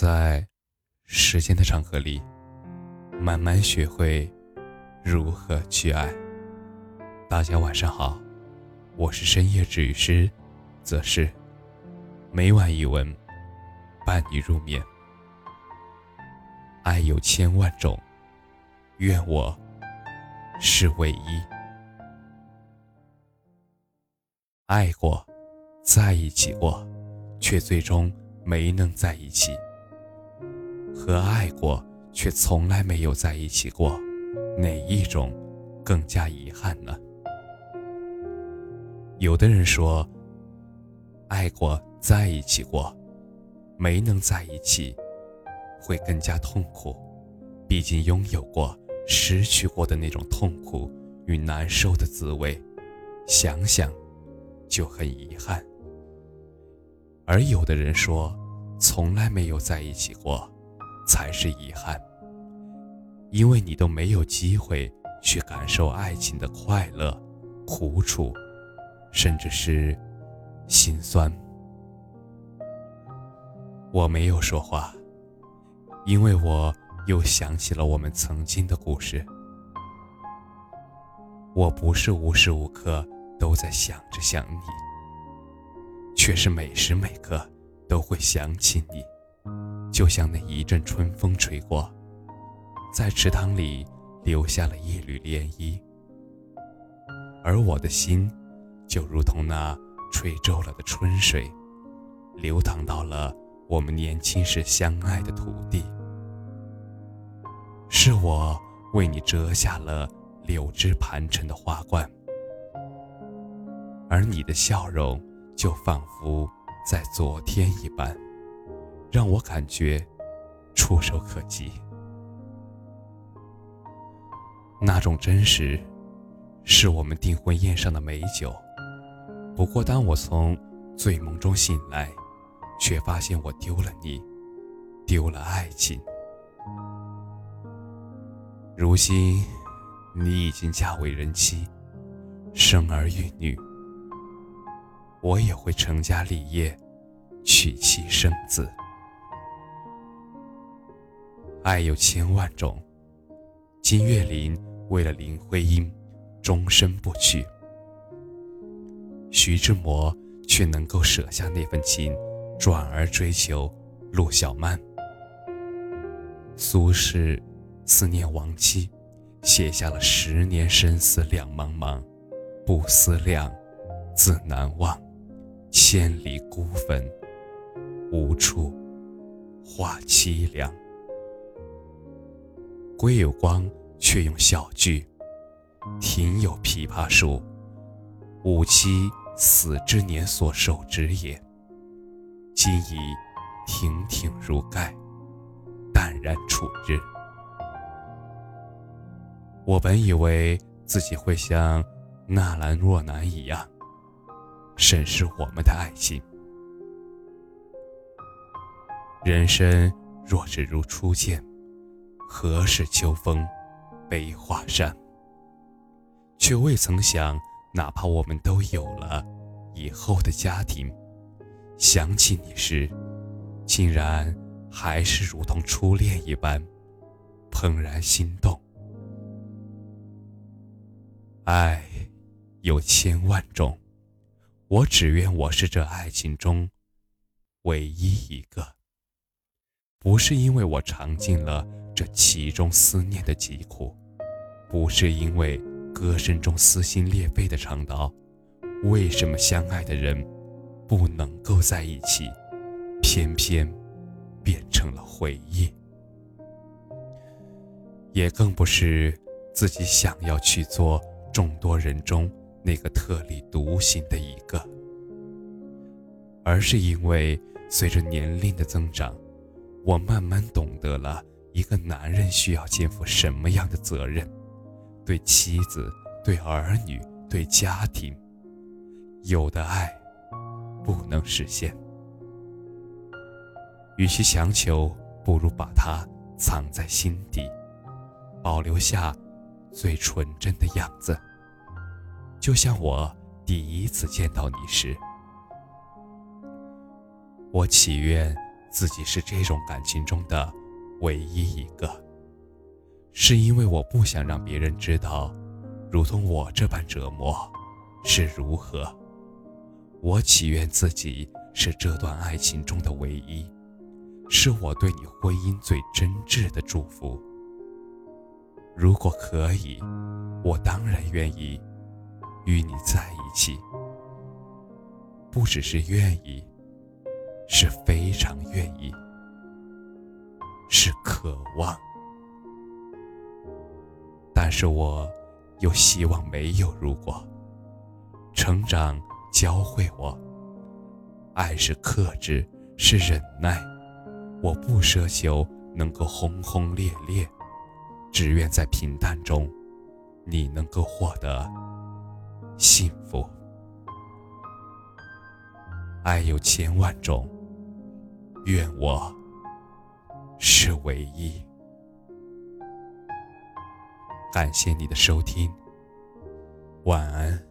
在时间的长河里，慢慢学会如何去爱。大家晚上好，我是深夜治愈师，则是每晚一文伴你入眠。爱有千万种，愿我是唯一。爱过，在一起过，却最终没能在一起。和爱过却从来没有在一起过，哪一种更加遗憾呢？有的人说，爱过在一起过，没能在一起，会更加痛苦。毕竟拥有过、失去过的那种痛苦与难受的滋味，想想就很遗憾。而有的人说，从来没有在一起过。才是遗憾，因为你都没有机会去感受爱情的快乐、苦楚，甚至是心酸。我没有说话，因为我又想起了我们曾经的故事。我不是无时无刻都在想着想你，却是每时每刻都会想起你。就像那一阵春风吹过，在池塘里留下了一缕涟漪，而我的心，就如同那吹皱了的春水，流淌到了我们年轻时相爱的土地。是我为你折下了柳枝盘成的花冠，而你的笑容，就仿佛在昨天一般。让我感觉触手可及，那种真实，是我们订婚宴上的美酒。不过，当我从醉梦中醒来，却发现我丢了你，丢了爱情。如今，你已经嫁为人妻，生儿育女，我也会成家立业，娶妻生子。爱有千万种，金岳霖为了林徽因，终身不娶。徐志摩却能够舍下那份情，转而追求陆小曼。苏轼思念亡妻，写下了“十年生死两茫茫，不思量，自难忘。千里孤坟，无处话凄凉。”归有光却用小句：“庭有枇杷树，吾妻死之年所手植也。今已亭亭如盖，淡然处之。”我本以为自己会像纳兰若男一样，审视我们的爱情。人生若只如初见。何事秋风悲画扇？却未曾想，哪怕我们都有了以后的家庭，想起你时，竟然还是如同初恋一般怦然心动。爱有千万种，我只愿我是这爱情中唯一一个。不是因为我尝尽了。这其中思念的疾苦，不是因为歌声中撕心裂肺的唱道：“为什么相爱的人不能够在一起，偏偏变成了回忆？”也更不是自己想要去做众多人中那个特立独行的一个，而是因为随着年龄的增长，我慢慢懂得了。一个男人需要肩负什么样的责任？对妻子、对儿女、对家庭，有的爱不能实现。与其强求，不如把它藏在心底，保留下最纯真的样子。就像我第一次见到你时，我祈愿自己是这种感情中的唯一一个，是因为我不想让别人知道，如同我这般折磨是如何。我祈愿自己是这段爱情中的唯一，是我对你婚姻最真挚的祝福。如果可以，我当然愿意与你在一起。不只是愿意，是非常愿意，是渴望。但是我又希望没有如果。成长教会我，爱是克制，是忍耐。我不奢求能够轰轰烈烈。只愿在平淡中，你能够获得幸福。爱有千万种，愿我是唯一。感谢你的收听，晚安。